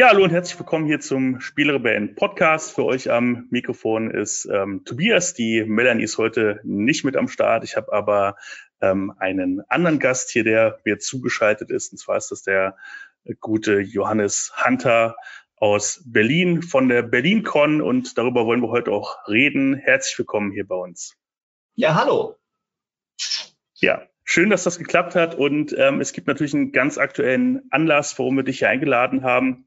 Ja, hallo und herzlich willkommen hier zum Spielrebellen Podcast. Für euch am Mikrofon ist ähm, Tobias. Die Melanie ist heute nicht mit am Start. Ich habe aber ähm, einen anderen Gast hier, der mir zugeschaltet ist. Und zwar ist das der gute Johannes Hunter aus Berlin von der BerlinCon. Und darüber wollen wir heute auch reden. Herzlich willkommen hier bei uns. Ja, hallo. Ja, schön, dass das geklappt hat. Und ähm, es gibt natürlich einen ganz aktuellen Anlass, warum wir dich hier eingeladen haben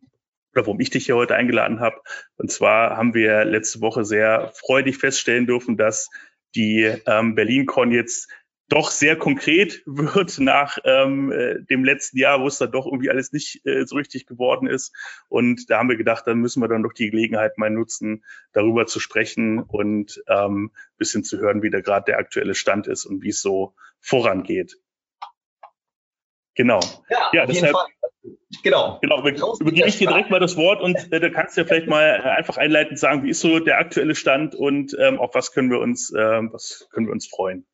oder warum ich dich hier heute eingeladen habe. Und zwar haben wir letzte Woche sehr freudig feststellen dürfen, dass die ähm, BerlinCon jetzt doch sehr konkret wird nach ähm, äh, dem letzten Jahr, wo es dann doch irgendwie alles nicht äh, so richtig geworden ist. Und da haben wir gedacht, dann müssen wir dann doch die Gelegenheit mal nutzen, darüber zu sprechen und ähm, bisschen zu hören, wie da gerade der aktuelle Stand ist und wie es so vorangeht. Genau. Ja, ja deshalb. Genau. Genau, übergebe ich dir direkt mal das Wort und äh, da kannst du ja vielleicht mal äh, einfach einleitend sagen, wie ist so der aktuelle Stand und ähm, auf was können wir uns, äh, was können wir uns freuen?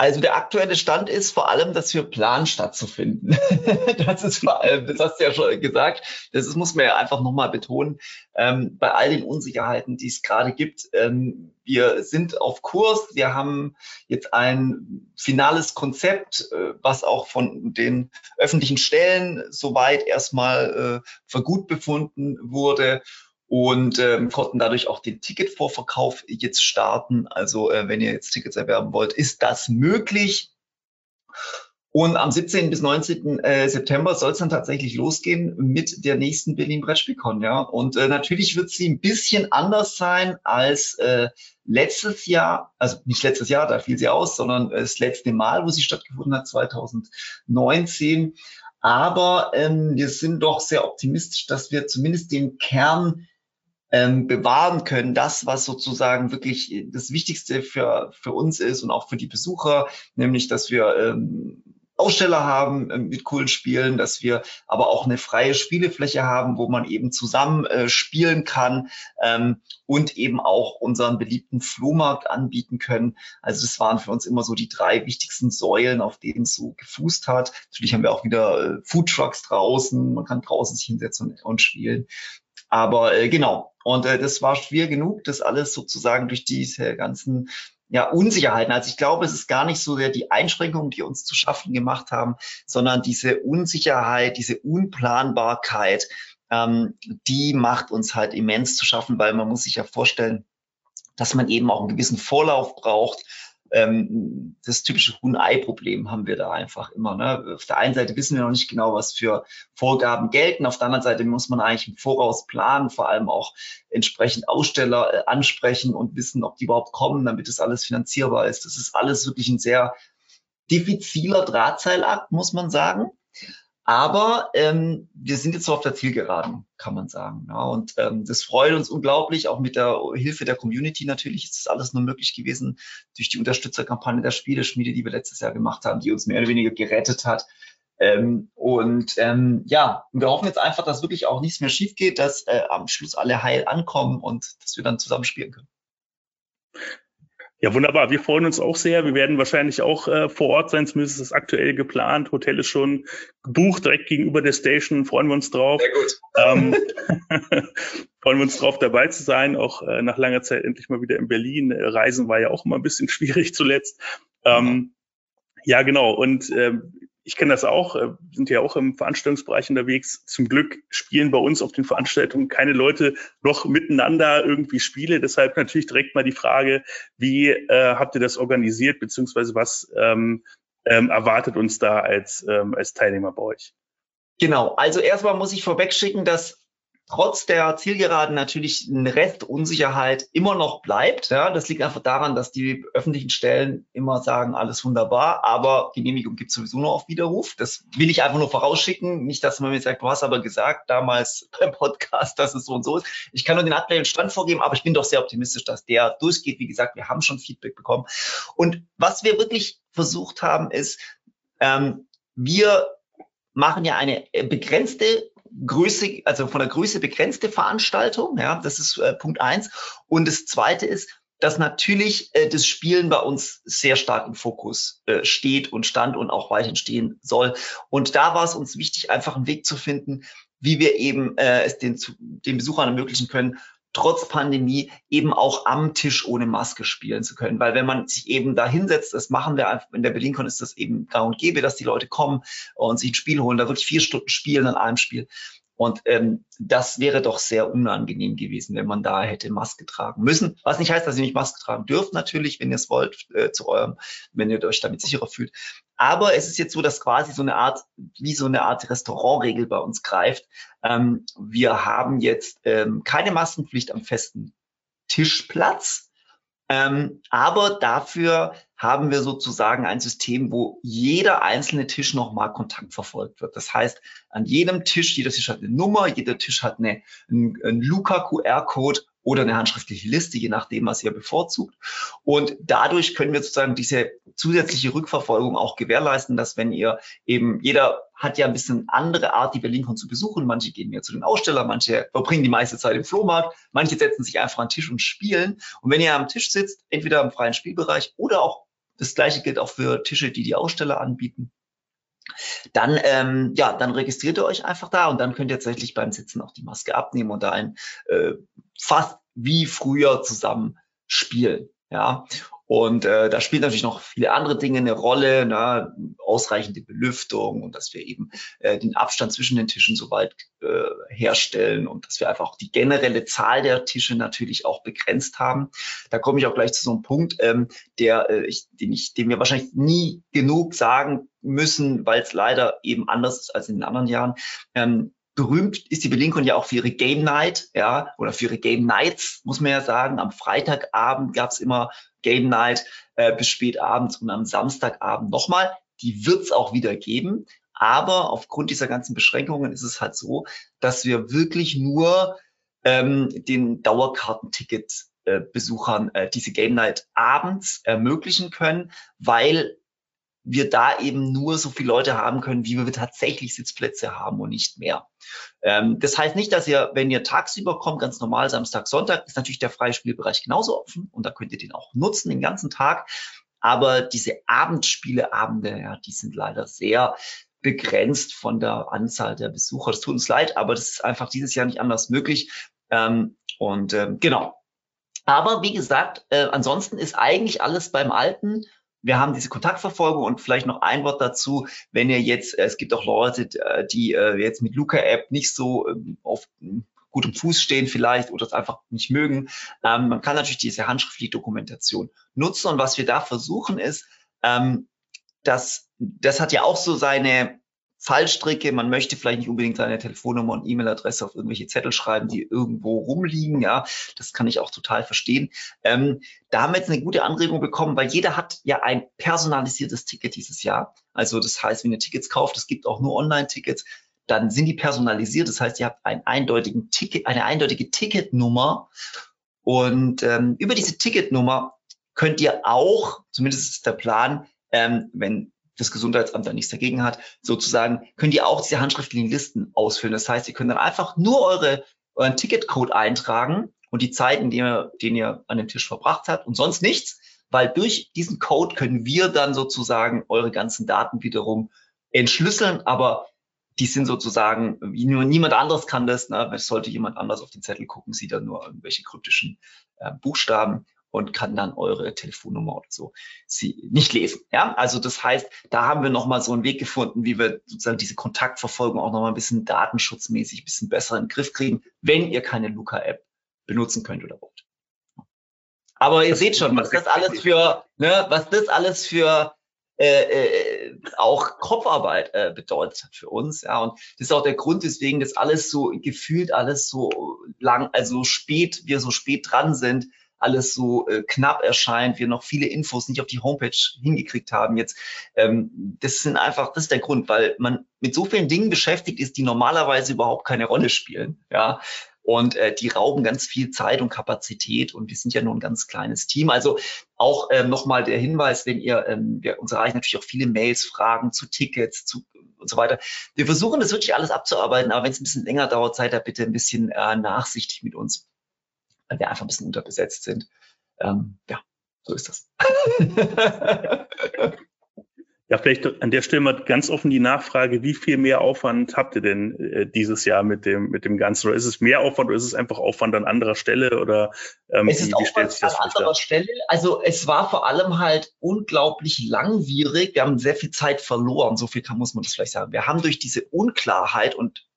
Also der aktuelle Stand ist vor allem, dass wir planen stattzufinden. das ist vor allem, das hast du ja schon gesagt. Das ist, muss man ja einfach nochmal betonen. Ähm, bei all den Unsicherheiten, die es gerade gibt, ähm, wir sind auf Kurs. Wir haben jetzt ein finales Konzept, äh, was auch von den öffentlichen Stellen soweit erstmal äh, für gut befunden wurde und ähm, konnten dadurch auch den Ticketvorverkauf jetzt starten. Also äh, wenn ihr jetzt Tickets erwerben wollt, ist das möglich. Und am 17. bis 19. Äh, September soll es dann tatsächlich losgehen mit der nächsten Berlin Brettspielcon. Ja, und äh, natürlich wird sie ein bisschen anders sein als äh, letztes Jahr, also nicht letztes Jahr, da fiel sie aus, sondern das letzte Mal, wo sie stattgefunden hat, 2019. Aber ähm, wir sind doch sehr optimistisch, dass wir zumindest den Kern ähm, bewahren können, das, was sozusagen wirklich das Wichtigste für, für uns ist und auch für die Besucher, nämlich, dass wir ähm, Aussteller haben äh, mit coolen Spielen, dass wir aber auch eine freie Spielefläche haben, wo man eben zusammen äh, spielen kann ähm, und eben auch unseren beliebten Flohmarkt anbieten können. Also das waren für uns immer so die drei wichtigsten Säulen, auf denen es so gefußt hat. Natürlich haben wir auch wieder äh, Food Trucks draußen, man kann draußen sich hinsetzen und, und spielen. Aber äh, genau, und äh, das war schwer genug, das alles sozusagen durch diese ganzen ja, Unsicherheiten. Also ich glaube, es ist gar nicht so sehr die Einschränkungen, die uns zu schaffen gemacht haben, sondern diese Unsicherheit, diese Unplanbarkeit, ähm, die macht uns halt immens zu schaffen, weil man muss sich ja vorstellen, dass man eben auch einen gewissen Vorlauf braucht ähm, das typische Huhn-Ei-Problem haben wir da einfach immer. Ne? Auf der einen Seite wissen wir noch nicht genau, was für Vorgaben gelten. Auf der anderen Seite muss man eigentlich im Voraus planen, vor allem auch entsprechend Aussteller äh, ansprechen und wissen, ob die überhaupt kommen, damit das alles finanzierbar ist. Das ist alles wirklich ein sehr diffiziler Drahtseilakt, muss man sagen. Aber ähm, wir sind jetzt so auf der Zielgeraden, kann man sagen. Ja, und ähm, das freut uns unglaublich, auch mit der Hilfe der Community natürlich ist das alles nur möglich gewesen durch die Unterstützerkampagne der Spieleschmiede, die wir letztes Jahr gemacht haben, die uns mehr oder weniger gerettet hat. Ähm, und ähm, ja, wir hoffen jetzt einfach, dass wirklich auch nichts mehr schief geht, dass äh, am Schluss alle heil ankommen und dass wir dann zusammen spielen können. Ja, wunderbar. Wir freuen uns auch sehr. Wir werden wahrscheinlich auch äh, vor Ort sein. Zumindest ist es aktuell geplant. Hotel ist schon gebucht, direkt gegenüber der Station. Freuen wir uns drauf. Sehr gut. Ähm, freuen wir uns drauf, dabei zu sein. Auch äh, nach langer Zeit endlich mal wieder in Berlin. Äh, Reisen war ja auch immer ein bisschen schwierig zuletzt. Ähm, ja, genau. Und äh, ich kenne das auch, äh, sind ja auch im Veranstaltungsbereich unterwegs. Zum Glück spielen bei uns auf den Veranstaltungen keine Leute noch miteinander irgendwie Spiele. Deshalb natürlich direkt mal die Frage, wie äh, habt ihr das organisiert, beziehungsweise was ähm, ähm, erwartet uns da als, ähm, als Teilnehmer bei euch? Genau, also erstmal muss ich vorwegschicken, dass trotz der Zielgeraden natürlich ein Rest Unsicherheit immer noch bleibt. Ja, das liegt einfach daran, dass die öffentlichen Stellen immer sagen, alles wunderbar, aber Genehmigung gibt sowieso nur auf Widerruf. Das will ich einfach nur vorausschicken. Nicht, dass man mir sagt, du hast aber gesagt damals beim Podcast, dass es so und so ist. Ich kann nur den aktuellen Stand vorgeben, aber ich bin doch sehr optimistisch, dass der durchgeht. Wie gesagt, wir haben schon Feedback bekommen. Und was wir wirklich versucht haben, ist, ähm, wir machen ja eine begrenzte Größe, also von der Größe begrenzte Veranstaltung. Ja, das ist äh, Punkt eins. Und das zweite ist, dass natürlich äh, das Spielen bei uns sehr stark im Fokus äh, steht und stand und auch weiterhin stehen soll. Und da war es uns wichtig, einfach einen Weg zu finden, wie wir eben äh, es den, den Besuchern ermöglichen können, trotz Pandemie eben auch am Tisch ohne Maske spielen zu können. Weil wenn man sich eben da hinsetzt, das machen wir einfach, in der BerlinCon ist das eben gang und gäbe, dass die Leute kommen und sich ein Spiel holen, da wirklich vier Stunden spielen an einem Spiel. Und ähm, das wäre doch sehr unangenehm gewesen, wenn man da hätte Maske tragen müssen. Was nicht heißt, dass ihr nicht Maske tragen dürft, natürlich, wenn ihr es wollt, äh, zu eurem, wenn ihr euch damit sicherer fühlt. Aber es ist jetzt so, dass quasi so eine Art, wie so eine Art Restaurantregel bei uns greift. Ähm, wir haben jetzt ähm, keine Maskenpflicht am festen Tischplatz. Ähm, aber dafür haben wir sozusagen ein System, wo jeder einzelne Tisch nochmal Kontakt verfolgt wird. Das heißt, an jedem Tisch, jeder Tisch hat eine Nummer, jeder Tisch hat eine, einen, einen Luca-QR-Code oder eine handschriftliche Liste, je nachdem, was ihr bevorzugt. Und dadurch können wir sozusagen diese zusätzliche Rückverfolgung auch gewährleisten, dass wenn ihr eben, jeder hat ja ein bisschen andere Art, die BerlinCon zu besuchen. Manche gehen mehr zu den Ausstellern, manche verbringen die meiste Zeit im Flohmarkt, manche setzen sich einfach an den Tisch und spielen. Und wenn ihr am Tisch sitzt, entweder im freien Spielbereich oder auch das gleiche gilt auch für Tische, die die Aussteller anbieten, dann, ähm, ja, dann registriert ihr euch einfach da und dann könnt ihr tatsächlich beim Sitzen auch die Maske abnehmen und da ein äh, fast wie früher zusammen spielen. Ja, und äh, da spielen natürlich noch viele andere Dinge eine Rolle, ne? ausreichende Belüftung und dass wir eben äh, den Abstand zwischen den Tischen so weit äh, herstellen und dass wir einfach auch die generelle Zahl der Tische natürlich auch begrenzt haben. Da komme ich auch gleich zu so einem Punkt, ähm, der, äh, ich, den, ich, den wir wahrscheinlich nie genug sagen müssen, weil es leider eben anders ist als in den anderen Jahren. Ähm, berühmt ist die BerlinCon ja auch für ihre Game Night, ja, oder für ihre Game Nights, muss man ja sagen. Am Freitagabend gab es immer Game Night äh, bis spät abends und am Samstagabend nochmal. Die wird es auch wieder geben. Aber aufgrund dieser ganzen Beschränkungen ist es halt so, dass wir wirklich nur ähm, den Dauerkartenticket äh, Besuchern äh, diese Game Night abends ermöglichen können, weil wir da eben nur so viele Leute haben können, wie wir tatsächlich Sitzplätze haben und nicht mehr. Ähm, das heißt nicht, dass ihr, wenn ihr tagsüber kommt, ganz normal Samstag, Sonntag, ist natürlich der freie Spielbereich genauso offen und da könnt ihr den auch nutzen den ganzen Tag. Aber diese Abendspieleabende, ja, die sind leider sehr begrenzt von der Anzahl der Besucher. Das tut uns leid, aber das ist einfach dieses Jahr nicht anders möglich. Ähm, und ähm, genau. Aber wie gesagt, äh, ansonsten ist eigentlich alles beim Alten wir haben diese Kontaktverfolgung und vielleicht noch ein Wort dazu, wenn ihr jetzt, äh, es gibt auch Leute, äh, die äh, jetzt mit Luca-App nicht so ähm, auf gutem Fuß stehen vielleicht oder es einfach nicht mögen. Ähm, man kann natürlich diese handschriftliche Dokumentation nutzen und was wir da versuchen ist, ähm, dass das hat ja auch so seine Fallstricke. Man möchte vielleicht nicht unbedingt seine Telefonnummer und E-Mail-Adresse auf irgendwelche Zettel schreiben, die irgendwo rumliegen. Ja, das kann ich auch total verstehen. Ähm, da haben wir jetzt eine gute Anregung bekommen, weil jeder hat ja ein personalisiertes Ticket dieses Jahr. Also das heißt, wenn ihr Tickets kauft, es gibt auch nur Online-Tickets, dann sind die personalisiert. Das heißt, ihr habt einen eindeutigen Ticket, eine eindeutige Ticketnummer. Und ähm, über diese Ticketnummer könnt ihr auch, zumindest ist der Plan, ähm, wenn das Gesundheitsamt da nichts dagegen hat, sozusagen, könnt ihr auch diese handschriftlichen Listen ausfüllen. Das heißt, ihr könnt dann einfach nur eure, euren Ticketcode eintragen und die Zeiten, die ihr, den ihr an dem Tisch verbracht habt und sonst nichts, weil durch diesen Code können wir dann sozusagen eure ganzen Daten wiederum entschlüsseln, aber die sind sozusagen, nur niemand anderes kann das, ne? sollte jemand anders auf den Zettel gucken, sieht er nur irgendwelche kryptischen äh, Buchstaben und kann dann eure Telefonnummer oder so sie nicht lesen. Ja, also das heißt, da haben wir nochmal so einen Weg gefunden, wie wir sozusagen diese Kontaktverfolgung auch nochmal ein bisschen datenschutzmäßig ein bisschen besser in den Griff kriegen, wenn ihr keine Luca-App benutzen könnt oder wollt. Aber ihr das seht schon, was das alles für, ne, was das alles für äh, äh, auch Kopfarbeit äh, bedeutet hat für uns. Ja, und das ist auch der Grund, weswegen das alles so gefühlt alles so lang, also spät, wir so spät dran sind, alles so äh, knapp erscheint, wir noch viele Infos nicht auf die Homepage hingekriegt haben jetzt. Ähm, das sind einfach, das ist der Grund, weil man mit so vielen Dingen beschäftigt ist, die normalerweise überhaupt keine Rolle spielen. Ja, und äh, die rauben ganz viel Zeit und Kapazität und wir sind ja nur ein ganz kleines Team. Also auch ähm, nochmal der Hinweis, wenn ihr, ähm, wir uns erreichen natürlich auch viele Mails, Fragen zu Tickets, zu und so weiter. Wir versuchen das wirklich alles abzuarbeiten, aber wenn es ein bisschen länger dauert, seid da bitte ein bisschen äh, nachsichtig mit uns weil wir einfach ein bisschen unterbesetzt sind. Ähm, ja, so ist das. Ja, vielleicht an der Stelle mal ganz offen die Nachfrage, wie viel mehr Aufwand habt ihr denn äh, dieses Jahr mit dem, mit dem Ganzen? Oder ist es mehr Aufwand oder ist es einfach Aufwand an anderer Stelle? Oder ähm, es ist wie, wie Aufwand an anderer Stelle. Also es war vor allem halt unglaublich langwierig. Wir haben sehr viel Zeit verloren, so viel kann, muss man das vielleicht sagen. Wir haben durch diese Unklarheit und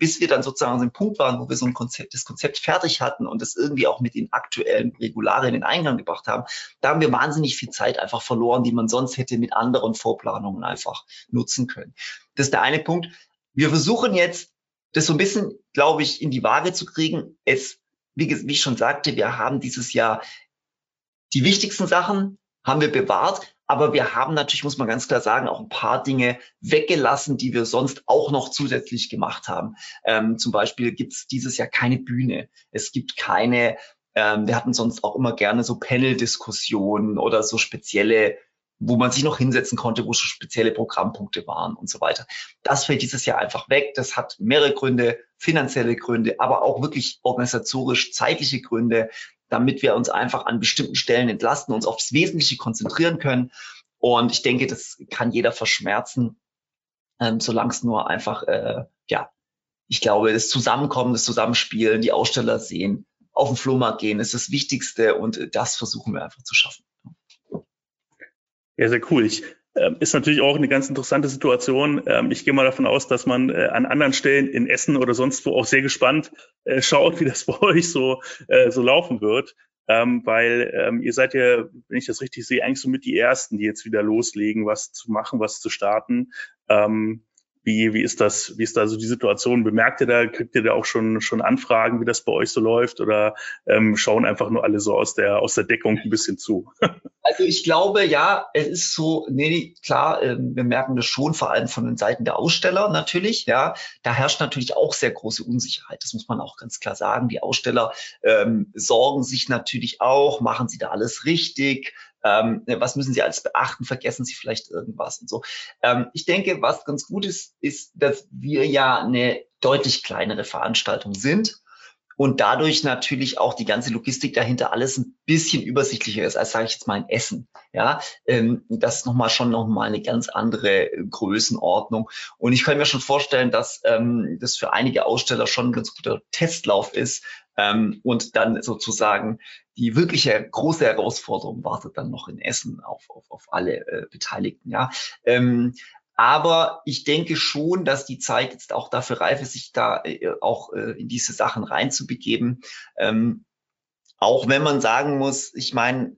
bis wir dann sozusagen an dem Punkt waren, wo wir so ein Konzept, das Konzept fertig hatten und das irgendwie auch mit den aktuellen Regularien in Eingang gebracht haben, da haben wir wahnsinnig viel Zeit einfach verloren, die man sonst hätte mit anderen Vorplanungen einfach nutzen können. Das ist der eine Punkt. Wir versuchen jetzt, das so ein bisschen, glaube ich, in die Waage zu kriegen. Es, wie, wie ich schon sagte, wir haben dieses Jahr die wichtigsten Sachen haben wir bewahrt, aber wir haben natürlich, muss man ganz klar sagen, auch ein paar Dinge weggelassen, die wir sonst auch noch zusätzlich gemacht haben. Ähm, zum Beispiel gibt es dieses Jahr keine Bühne. Es gibt keine, ähm, wir hatten sonst auch immer gerne so Panel-Diskussionen oder so spezielle wo man sich noch hinsetzen konnte, wo schon spezielle Programmpunkte waren und so weiter. Das fällt dieses Jahr einfach weg. Das hat mehrere Gründe, finanzielle Gründe, aber auch wirklich organisatorisch zeitliche Gründe damit wir uns einfach an bestimmten Stellen entlasten, uns aufs Wesentliche konzentrieren können. Und ich denke, das kann jeder verschmerzen, ähm, solange es nur einfach, äh, ja, ich glaube, das Zusammenkommen, das Zusammenspielen, die Aussteller sehen, auf den Flohmarkt gehen, ist das Wichtigste und das versuchen wir einfach zu schaffen. Ja, sehr cool. Ich, äh, ist natürlich auch eine ganz interessante Situation. Ähm, ich gehe mal davon aus, dass man äh, an anderen Stellen in Essen oder sonst wo auch sehr gespannt äh, schaut, wie das bei euch so, äh, so laufen wird. Ähm, weil ähm, ihr seid ja, wenn ich das richtig sehe, eigentlich so mit die Ersten, die jetzt wieder loslegen, was zu machen, was zu starten. Ähm, wie, wie ist das, wie ist da so die Situation? Bemerkt ihr da, kriegt ihr da auch schon, schon Anfragen, wie das bei euch so läuft oder ähm, schauen einfach nur alle so aus der, aus der Deckung ein bisschen zu? Also ich glaube, ja, es ist so, nee, klar, ähm, wir merken das schon, vor allem von den Seiten der Aussteller natürlich, ja. Da herrscht natürlich auch sehr große Unsicherheit. Das muss man auch ganz klar sagen. Die Aussteller ähm, sorgen sich natürlich auch, machen sie da alles richtig, ähm, was müssen Sie alles beachten? Vergessen Sie vielleicht irgendwas und so. Ähm, ich denke, was ganz gut ist, ist, dass wir ja eine deutlich kleinere Veranstaltung sind und dadurch natürlich auch die ganze Logistik dahinter alles ein bisschen übersichtlicher ist, als sage ich jetzt mal in Essen. Ja, ähm, das ist nochmal schon nochmal eine ganz andere Größenordnung. Und ich kann mir schon vorstellen, dass ähm, das für einige Aussteller schon ein ganz guter Testlauf ist, ähm, und dann sozusagen die wirkliche große Herausforderung wartet dann noch in Essen auf, auf, auf alle äh, Beteiligten. Ja. Ähm, aber ich denke schon, dass die Zeit jetzt auch dafür reif ist, sich da äh, auch äh, in diese Sachen reinzubegeben. Ähm, auch wenn man sagen muss, ich meine,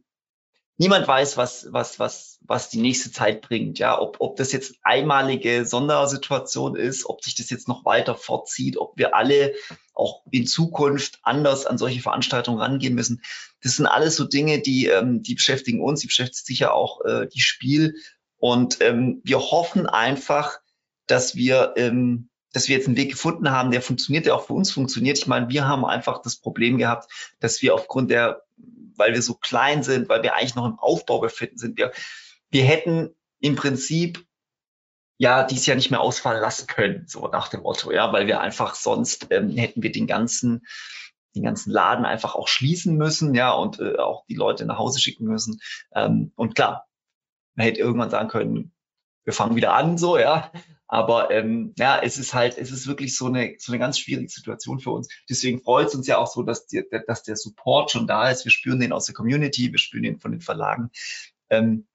niemand weiß, was, was, was, was die nächste Zeit bringt. Ja, ob, ob das jetzt einmalige Sondersituation ist, ob sich das jetzt noch weiter fortzieht, ob wir alle auch in Zukunft anders an solche Veranstaltungen rangehen müssen. Das sind alles so Dinge, die, ähm, die beschäftigen uns, die beschäftigt sicher auch äh, die Spiel. Und ähm, wir hoffen einfach, dass wir, ähm, dass wir jetzt einen Weg gefunden haben, der funktioniert, der auch für uns funktioniert. Ich meine, wir haben einfach das Problem gehabt, dass wir aufgrund der weil wir so klein sind, weil wir eigentlich noch im Aufbau befinden sind. Wir, wir hätten im Prinzip ja dies Jahr nicht mehr ausfallen lassen können, so nach dem Motto, ja, weil wir einfach sonst ähm, hätten wir den ganzen den ganzen Laden einfach auch schließen müssen, ja, und äh, auch die Leute nach Hause schicken müssen. Ähm, und klar, man hätte irgendwann sagen können, wir fangen wieder an, so, ja. Aber ähm, ja, es ist halt, es ist wirklich so eine, so eine ganz schwierige Situation für uns. Deswegen freut es uns ja auch so, dass, die, dass der Support schon da ist. Wir spüren den aus der Community, wir spüren den von den Verlagen. Ähm,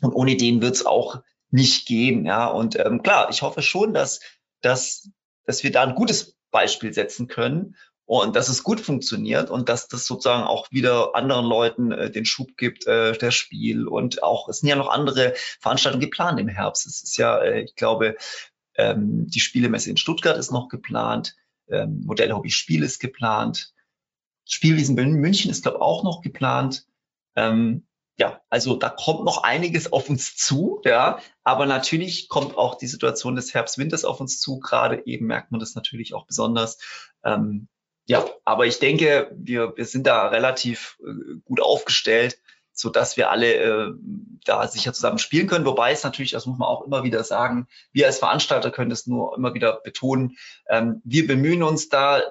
und ohne den wird es auch nicht gehen. Ja, und ähm, klar, ich hoffe schon, dass, dass, dass wir da ein gutes Beispiel setzen können und dass es gut funktioniert und dass das sozusagen auch wieder anderen Leuten äh, den Schub gibt, äh, der Spiel und auch, es sind ja noch andere Veranstaltungen geplant im Herbst. Es ist ja, äh, ich glaube, ähm, die Spielemesse in Stuttgart ist noch geplant, ähm, Modell Hobby Spiel ist geplant, Spielwiesen in München ist, glaube auch noch geplant. Ähm, ja, also da kommt noch einiges auf uns zu, ja, aber natürlich kommt auch die Situation des Herbst-Winters auf uns zu. Gerade eben merkt man das natürlich auch besonders. Ähm, ja, aber ich denke, wir, wir sind da relativ äh, gut aufgestellt, so dass wir alle äh, da sicher zusammen spielen können. Wobei es natürlich, das muss man auch immer wieder sagen, wir als Veranstalter können das nur immer wieder betonen. Ähm, wir bemühen uns da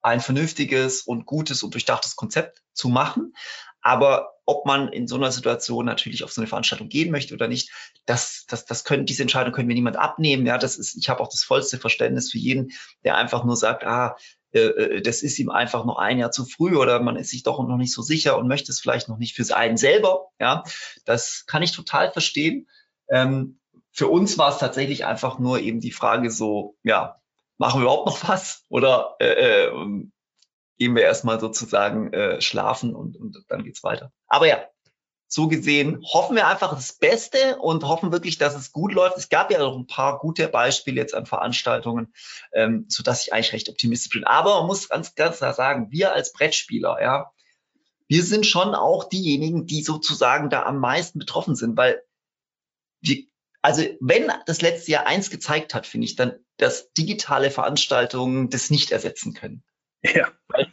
ein vernünftiges und gutes und durchdachtes Konzept zu machen. Aber ob man in so einer Situation natürlich auf so eine Veranstaltung gehen möchte oder nicht, das, das, das können, diese Entscheidung können wir niemand abnehmen. Ja, das ist, ich habe auch das vollste Verständnis für jeden, der einfach nur sagt, ah, das ist ihm einfach noch ein Jahr zu früh oder man ist sich doch noch nicht so sicher und möchte es vielleicht noch nicht für einen selber. Ja, das kann ich total verstehen. Ähm, für uns war es tatsächlich einfach nur eben die Frage so, ja, machen wir überhaupt noch was oder äh, äh, gehen wir erstmal sozusagen äh, schlafen und, und dann geht's weiter. Aber ja, so gesehen hoffen wir einfach das Beste und hoffen wirklich, dass es gut läuft. Es gab ja noch ein paar gute Beispiele jetzt an Veranstaltungen, ähm, so dass ich eigentlich recht optimistisch bin. Aber man muss ganz, ganz klar sagen, wir als Brettspieler, ja, wir sind schon auch diejenigen, die sozusagen da am meisten betroffen sind, weil wir, also wenn das letzte Jahr eins gezeigt hat, finde ich, dann, dass digitale Veranstaltungen das nicht ersetzen können. Ja. Weil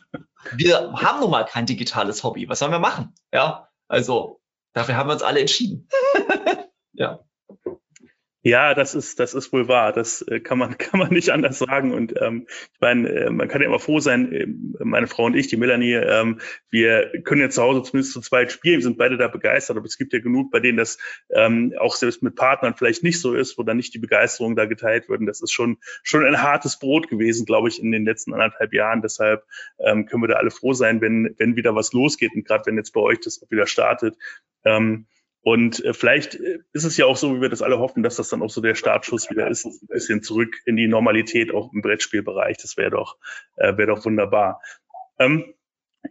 wir haben nun mal kein digitales Hobby. Was sollen wir machen? Ja, also Dafür haben wir uns alle entschieden. ja. Ja, das ist, das ist wohl wahr. Das äh, kann man, kann man nicht anders sagen. Und ähm, ich meine, äh, man kann ja immer froh sein, äh, meine Frau und ich, die Melanie, ähm, wir können jetzt zu Hause zumindest zu zweit spielen, wir sind beide da begeistert, aber es gibt ja genug, bei denen das ähm, auch selbst mit Partnern vielleicht nicht so ist, wo dann nicht die Begeisterung da geteilt wird. Und das ist schon, schon ein hartes Brot gewesen, glaube ich, in den letzten anderthalb Jahren. Deshalb ähm, können wir da alle froh sein, wenn, wenn wieder was losgeht und gerade wenn jetzt bei euch das auch wieder startet. Ähm, und äh, vielleicht äh, ist es ja auch so, wie wir das alle hoffen, dass das dann auch so der Startschuss wieder ist, ein bisschen zurück in die Normalität auch im Brettspielbereich. Das wäre doch, äh, wäre doch wunderbar. Ähm,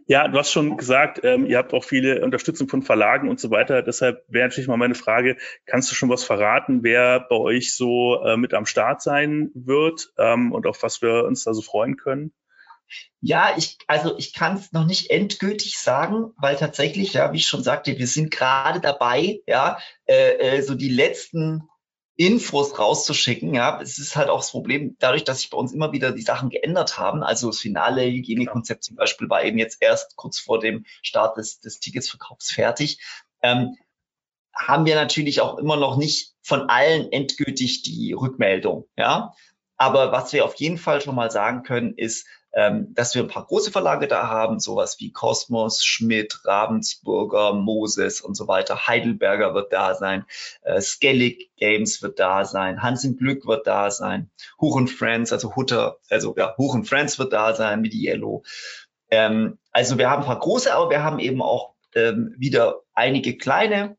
ja, du hast schon gesagt, ähm, ihr habt auch viele Unterstützung von Verlagen und so weiter. Deshalb wäre natürlich mal meine Frage, kannst du schon was verraten, wer bei euch so äh, mit am Start sein wird ähm, und auf was wir uns da so freuen können? Ja, ich, also ich kann es noch nicht endgültig sagen, weil tatsächlich, ja, wie ich schon sagte, wir sind gerade dabei, ja, äh, äh, so die letzten Infos rauszuschicken. Ja, es ist halt auch das Problem, dadurch, dass sich bei uns immer wieder die Sachen geändert haben. Also das finale Hygienekonzept zum Beispiel war eben jetzt erst kurz vor dem Start des, des Ticketsverkaufs fertig. Ähm, haben wir natürlich auch immer noch nicht von allen endgültig die Rückmeldung. Ja, aber was wir auf jeden Fall schon mal sagen können, ist, ähm, dass wir ein paar große Verlage da haben, sowas wie Kosmos, Schmidt, Ravensburger, Moses und so weiter. Heidelberger wird da sein, äh, Skellig Games wird da sein, Hans im Glück wird da sein, Huch und Friends, also Hutter, also ja, Huch und Friends wird da sein, mit Yellow. Ähm, also wir haben ein paar große, aber wir haben eben auch ähm, wieder einige kleine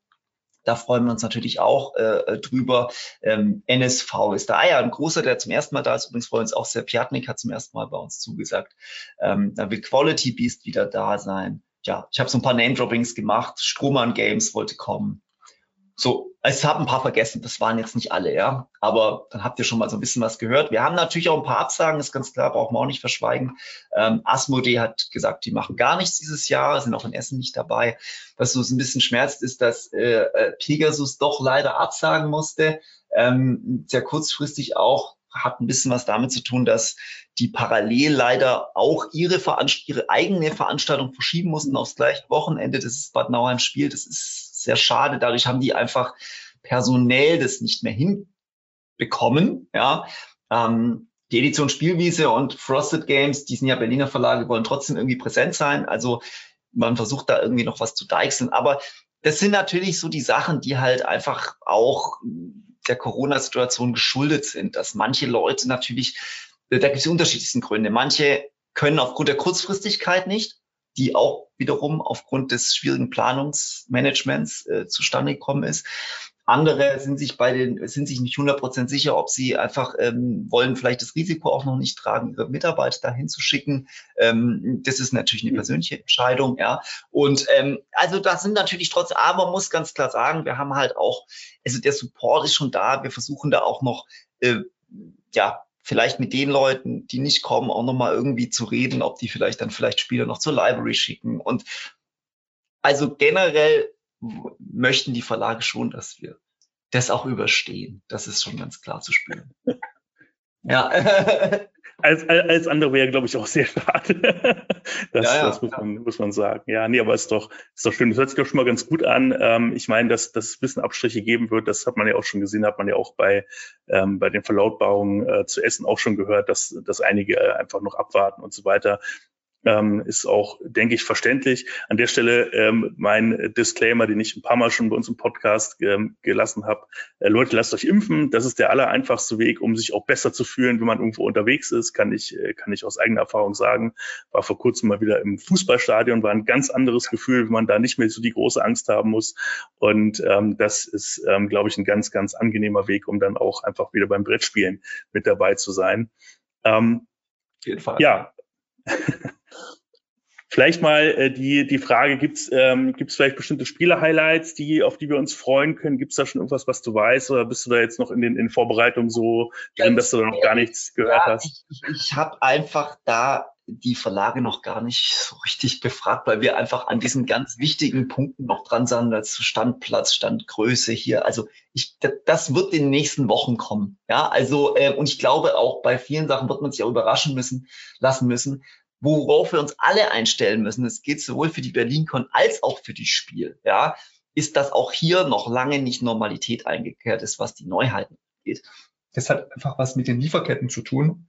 da freuen wir uns natürlich auch äh, drüber. Ähm, NSV ist da. Ah ja, ein großer, der zum ersten Mal da ist. Übrigens freuen uns auch sehr. Piatnik hat zum ersten Mal bei uns zugesagt. Ähm, dann wird Quality Beast wieder da sein. Ja, ich habe so ein paar Name-Droppings gemacht. Strohmann Games wollte kommen. So, ich habe ein paar vergessen, das waren jetzt nicht alle, ja. Aber dann habt ihr schon mal so ein bisschen was gehört. Wir haben natürlich auch ein paar Absagen, ist ganz klar, brauchen wir auch nicht verschweigen. Ähm, Asmodee hat gesagt, die machen gar nichts dieses Jahr, sind auch in Essen nicht dabei. Was uns ein bisschen schmerzt, ist, dass äh, äh, Pegasus doch leider absagen musste. Ähm, sehr kurzfristig auch hat ein bisschen was damit zu tun, dass die parallel leider auch ihre, Veranst ihre eigene Veranstaltung verschieben mussten aufs gleiche Wochenende. Das ist Bad Nauheim Spiel. Das ist sehr schade. Dadurch haben die einfach personell das nicht mehr hinbekommen. Ja, ähm, die Edition Spielwiese und Frosted Games, die sind ja Berliner Verlage, wollen trotzdem irgendwie präsent sein. Also man versucht da irgendwie noch was zu deichseln. Aber das sind natürlich so die Sachen, die halt einfach auch der Corona-Situation geschuldet sind, dass manche Leute natürlich, da gibt es unterschiedlichsten Gründe. Manche können aufgrund der Kurzfristigkeit nicht die auch wiederum aufgrund des schwierigen Planungsmanagements äh, zustande gekommen ist. Andere sind sich bei den, sind sich nicht 100% sicher, ob sie einfach ähm, wollen vielleicht das Risiko auch noch nicht tragen, ihre Mitarbeiter dahin zu schicken. Ähm, das ist natürlich eine persönliche Entscheidung, ja. Und ähm, also das sind natürlich trotzdem, aber man muss ganz klar sagen, wir haben halt auch, also der Support ist schon da. Wir versuchen da auch noch, äh, ja, vielleicht mit den Leuten, die nicht kommen, auch nochmal irgendwie zu reden, ob die vielleicht dann vielleicht Spieler noch zur Library schicken. Und also generell möchten die Verlage schon, dass wir das auch überstehen. Das ist schon ganz klar zu spüren. ja. als, als andere wäre, glaube ich, auch sehr schade. das, ja, ja, das muss, man, muss man sagen. Ja, nee, aber ist doch, ist doch schön. Das hört sich doch schon mal ganz gut an. Ähm, ich meine, dass, dass es ein bisschen Abstriche geben wird, das hat man ja auch schon gesehen, hat man ja auch bei, ähm, bei den Verlautbarungen äh, zu Essen auch schon gehört, dass, dass einige äh, einfach noch abwarten und so weiter. Ähm, ist auch, denke ich, verständlich. An der Stelle ähm, mein Disclaimer, den ich ein paar Mal schon bei uns im Podcast ähm, gelassen habe. Äh, Leute, lasst euch impfen. Das ist der allereinfachste Weg, um sich auch besser zu fühlen, wenn man irgendwo unterwegs ist. Kann ich, äh, kann ich aus eigener Erfahrung sagen. War vor kurzem mal wieder im Fußballstadion, war ein ganz anderes Gefühl, wenn man da nicht mehr so die große Angst haben muss. Und ähm, das ist, ähm, glaube ich, ein ganz, ganz angenehmer Weg, um dann auch einfach wieder beim Brettspielen mit dabei zu sein. Ähm, Auf jeden Fall. Ja. Vielleicht mal äh, die, die Frage, gibt es ähm, gibt's vielleicht bestimmte Spieler-Highlights, die, auf die wir uns freuen können? Gibt es da schon irgendwas, was du weißt oder bist du da jetzt noch in den in Vorbereitungen so drin, dass du da noch gar nichts gehört ja, hast? Ich, ich habe einfach da die Verlage noch gar nicht so richtig befragt, weil wir einfach an diesen ganz wichtigen Punkten noch dran sind, dazu Standplatz, Standgröße hier. Also ich, das wird in den nächsten Wochen kommen. Ja, also äh, und ich glaube auch bei vielen Sachen wird man sich auch überraschen müssen, lassen müssen worauf wir uns alle einstellen müssen, es geht sowohl für die BerlinCon als auch für die Spiel, ja, ist, dass auch hier noch lange nicht Normalität eingekehrt ist, was die Neuheiten angeht. Das hat einfach was mit den Lieferketten zu tun.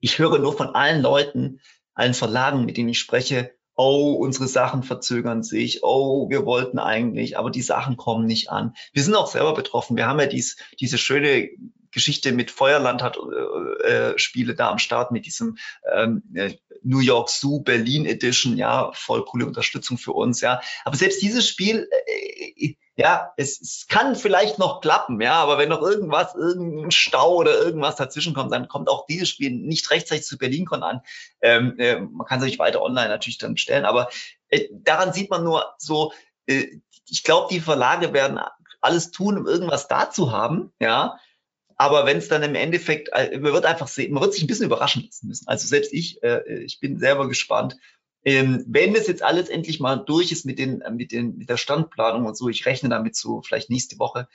Ich höre nur von allen Leuten, allen Verlagen, mit denen ich spreche, oh, unsere Sachen verzögern sich, oh, wir wollten eigentlich, aber die Sachen kommen nicht an. Wir sind auch selber betroffen. Wir haben ja dies, diese schöne Geschichte mit Feuerland hat äh, äh, Spiele da am Start mit diesem ähm, äh, New York Zoo Berlin Edition, ja, voll coole Unterstützung für uns, ja. Aber selbst dieses Spiel, äh, ja, es, es kann vielleicht noch klappen, ja, aber wenn noch irgendwas, irgendein Stau oder irgendwas dazwischen kommt, dann kommt auch dieses Spiel nicht rechtzeitig zu BerlinCon an. Ähm, äh, man kann sich weiter online natürlich dann bestellen, aber äh, daran sieht man nur so, äh, ich glaube, die Verlage werden alles tun, um irgendwas da zu haben, ja. Aber wenn es dann im Endeffekt, äh, man wird einfach sehen, man wird sich ein bisschen überraschen lassen müssen. Also selbst ich, äh, ich bin selber gespannt. Ähm, wenn das jetzt alles endlich mal durch ist mit den, äh, mit den, mit der Standplanung und so, ich rechne damit so vielleicht nächste Woche,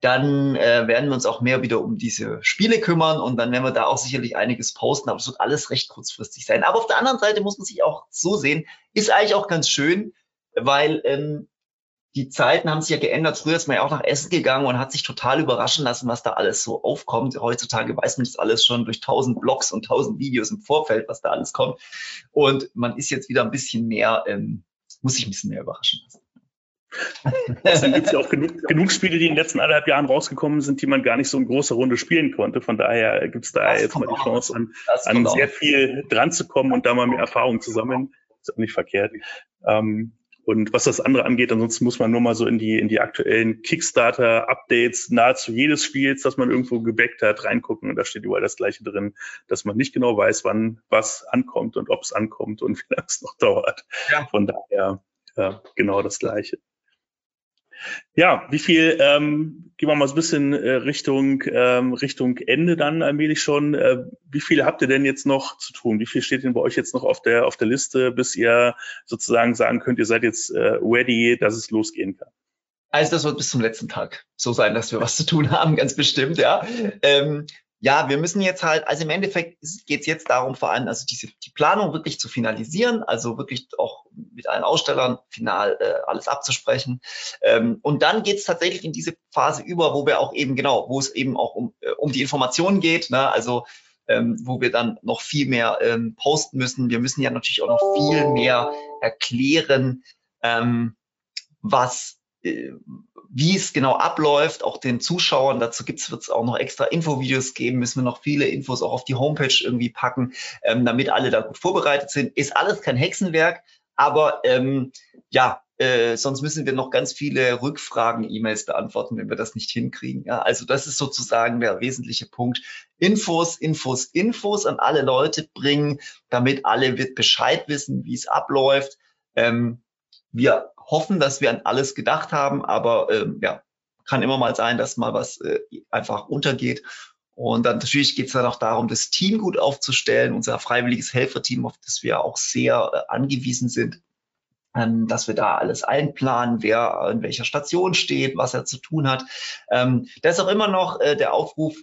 dann äh, werden wir uns auch mehr wieder um diese Spiele kümmern und dann werden wir da auch sicherlich einiges posten, aber es wird alles recht kurzfristig sein. Aber auf der anderen Seite muss man sich auch so sehen, ist eigentlich auch ganz schön, weil ähm, die Zeiten haben sich ja geändert. Früher ist man ja auch nach Essen gegangen und hat sich total überraschen lassen, was da alles so aufkommt. Heutzutage weiß man das alles schon durch tausend Blogs und tausend Videos im Vorfeld, was da alles kommt. Und man ist jetzt wieder ein bisschen mehr, ähm, muss sich ein bisschen mehr überraschen lassen. Deswegen gibt es ja auch genug, genug, Spiele, die in den letzten anderthalb Jahren rausgekommen sind, die man gar nicht so in großer Runde spielen konnte. Von daher gibt es da das jetzt mal die Chance, an, an sehr viel dran zu kommen und da mal mehr Erfahrung zu sammeln. Ist auch nicht verkehrt. Ähm, und was das andere angeht, ansonsten muss man nur mal so in die, in die aktuellen Kickstarter-Updates nahezu jedes Spiels, das man irgendwo gebackt hat, reingucken. Und da steht überall das Gleiche drin, dass man nicht genau weiß, wann was ankommt und ob es ankommt und wie lange es noch dauert. Ja. Von daher äh, genau das Gleiche. Ja, wie viel, ähm, gehen wir mal so ein bisschen äh, Richtung, ähm, Richtung Ende dann allmählich schon. Äh, wie viel habt ihr denn jetzt noch zu tun? Wie viel steht denn bei euch jetzt noch auf der, auf der Liste, bis ihr sozusagen sagen könnt, ihr seid jetzt äh, ready, dass es losgehen kann? Also das wird bis zum letzten Tag so sein, dass wir was zu tun haben, ganz bestimmt, ja. Ähm, ja, wir müssen jetzt halt, also im Endeffekt geht es jetzt darum, vor allem also diese die Planung wirklich zu finalisieren, also wirklich auch mit allen Ausstellern final äh, alles abzusprechen. Ähm, und dann geht es tatsächlich in diese Phase über, wo wir auch eben genau, wo es eben auch um, äh, um die Informationen geht, ne? also ähm, wo wir dann noch viel mehr ähm, posten müssen. Wir müssen ja natürlich auch noch viel mehr erklären, ähm, was äh, wie es genau abläuft, auch den Zuschauern. Dazu wird es auch noch extra Infovideos geben, müssen wir noch viele Infos auch auf die Homepage irgendwie packen, ähm, damit alle da gut vorbereitet sind. Ist alles kein Hexenwerk, aber ähm, ja, äh, sonst müssen wir noch ganz viele Rückfragen, E-Mails beantworten, wenn wir das nicht hinkriegen. Ja, also das ist sozusagen der wesentliche Punkt. Infos, Infos, Infos an alle Leute bringen, damit alle Bescheid wissen, wie es abläuft. Ähm, wir hoffen, dass wir an alles gedacht haben, aber ähm, ja, kann immer mal sein, dass mal was äh, einfach untergeht. Und dann natürlich geht es dann auch darum, das Team gut aufzustellen, unser freiwilliges Helferteam, auf das wir auch sehr äh, angewiesen sind, ähm, dass wir da alles einplanen, wer in welcher Station steht, was er zu tun hat. Ähm, da ist auch immer noch äh, der Aufruf,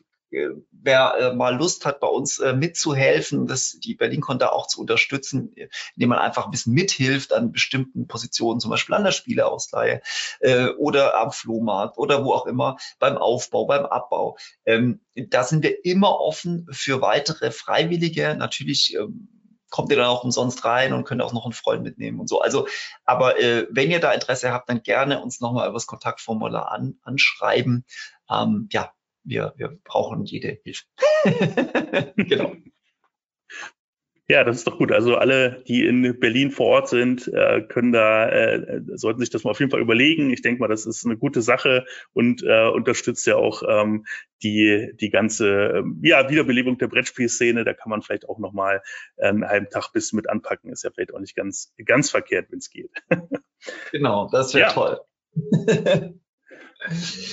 wer äh, mal Lust hat, bei uns äh, mitzuhelfen, das, die BerlinCon da auch zu unterstützen, indem man einfach ein bisschen mithilft an bestimmten Positionen, zum Beispiel an der Spieleausleihe äh, oder am Flohmarkt oder wo auch immer, beim Aufbau, beim Abbau. Ähm, da sind wir immer offen für weitere Freiwillige. Natürlich ähm, kommt ihr dann auch umsonst rein und könnt auch noch einen Freund mitnehmen und so. Also, aber äh, wenn ihr da Interesse habt, dann gerne uns nochmal über das Kontaktformular an, anschreiben. Ähm, ja, wir, wir brauchen jede Hilfe. genau. Ja, das ist doch gut. Also alle, die in Berlin vor Ort sind, äh, können da, äh, sollten sich das mal auf jeden Fall überlegen. Ich denke mal, das ist eine gute Sache und äh, unterstützt ja auch ähm, die, die ganze ähm, ja, Wiederbelebung der Brettspielszene. Da kann man vielleicht auch nochmal einen halben Tag bis mit anpacken. Ist ja vielleicht auch nicht ganz, ganz verkehrt, wenn es geht. Genau, das wäre ja. toll.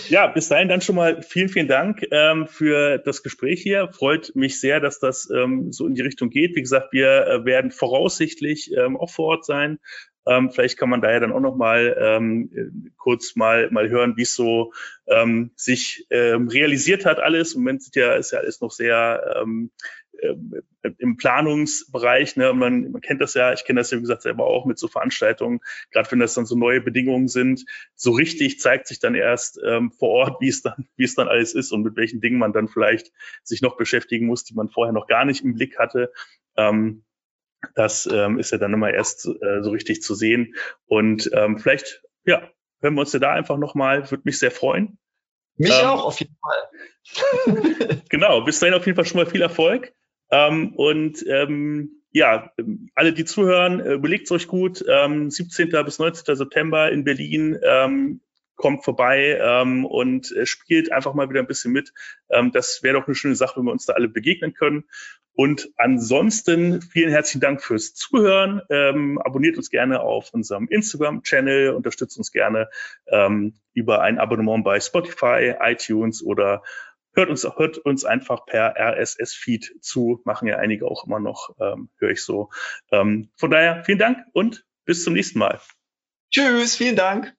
Ja, bis dahin dann schon mal vielen, vielen Dank ähm, für das Gespräch hier. Freut mich sehr, dass das ähm, so in die Richtung geht. Wie gesagt, wir äh, werden voraussichtlich ähm, auch vor Ort sein. Ähm, vielleicht kann man da ja dann auch noch mal ähm, kurz mal mal hören, wie es so ähm, sich ähm, realisiert hat alles. Im Moment ist ja, ist ja alles noch sehr ähm, äh, im Planungsbereich, ne, man, man kennt das ja, ich kenne das ja wie gesagt selber auch mit so Veranstaltungen, gerade wenn das dann so neue Bedingungen sind, so richtig zeigt sich dann erst ähm, vor Ort, wie es dann, wie es dann alles ist und mit welchen Dingen man dann vielleicht sich noch beschäftigen muss, die man vorher noch gar nicht im Blick hatte. Ähm, das ähm, ist ja dann immer erst äh, so richtig zu sehen. Und ähm, vielleicht, ja, hören wir uns ja da einfach nochmal, würde mich sehr freuen. Mich ähm, auch, auf jeden Fall. genau, bis dahin auf jeden Fall schon mal viel Erfolg. Ähm, und ähm, ja, alle, die zuhören, äh, überlegt euch gut. Ähm, 17. bis 19. September in Berlin. Ähm, kommt vorbei ähm, und äh, spielt einfach mal wieder ein bisschen mit. Ähm, das wäre doch eine schöne Sache, wenn wir uns da alle begegnen können. Und ansonsten vielen herzlichen Dank fürs Zuhören. Ähm, abonniert uns gerne auf unserem Instagram-Channel, unterstützt uns gerne ähm, über ein Abonnement bei Spotify, iTunes oder hört uns, hört uns einfach per RSS-Feed zu, machen ja einige auch immer noch, ähm, höre ich so. Ähm, von daher vielen Dank und bis zum nächsten Mal. Tschüss, vielen Dank.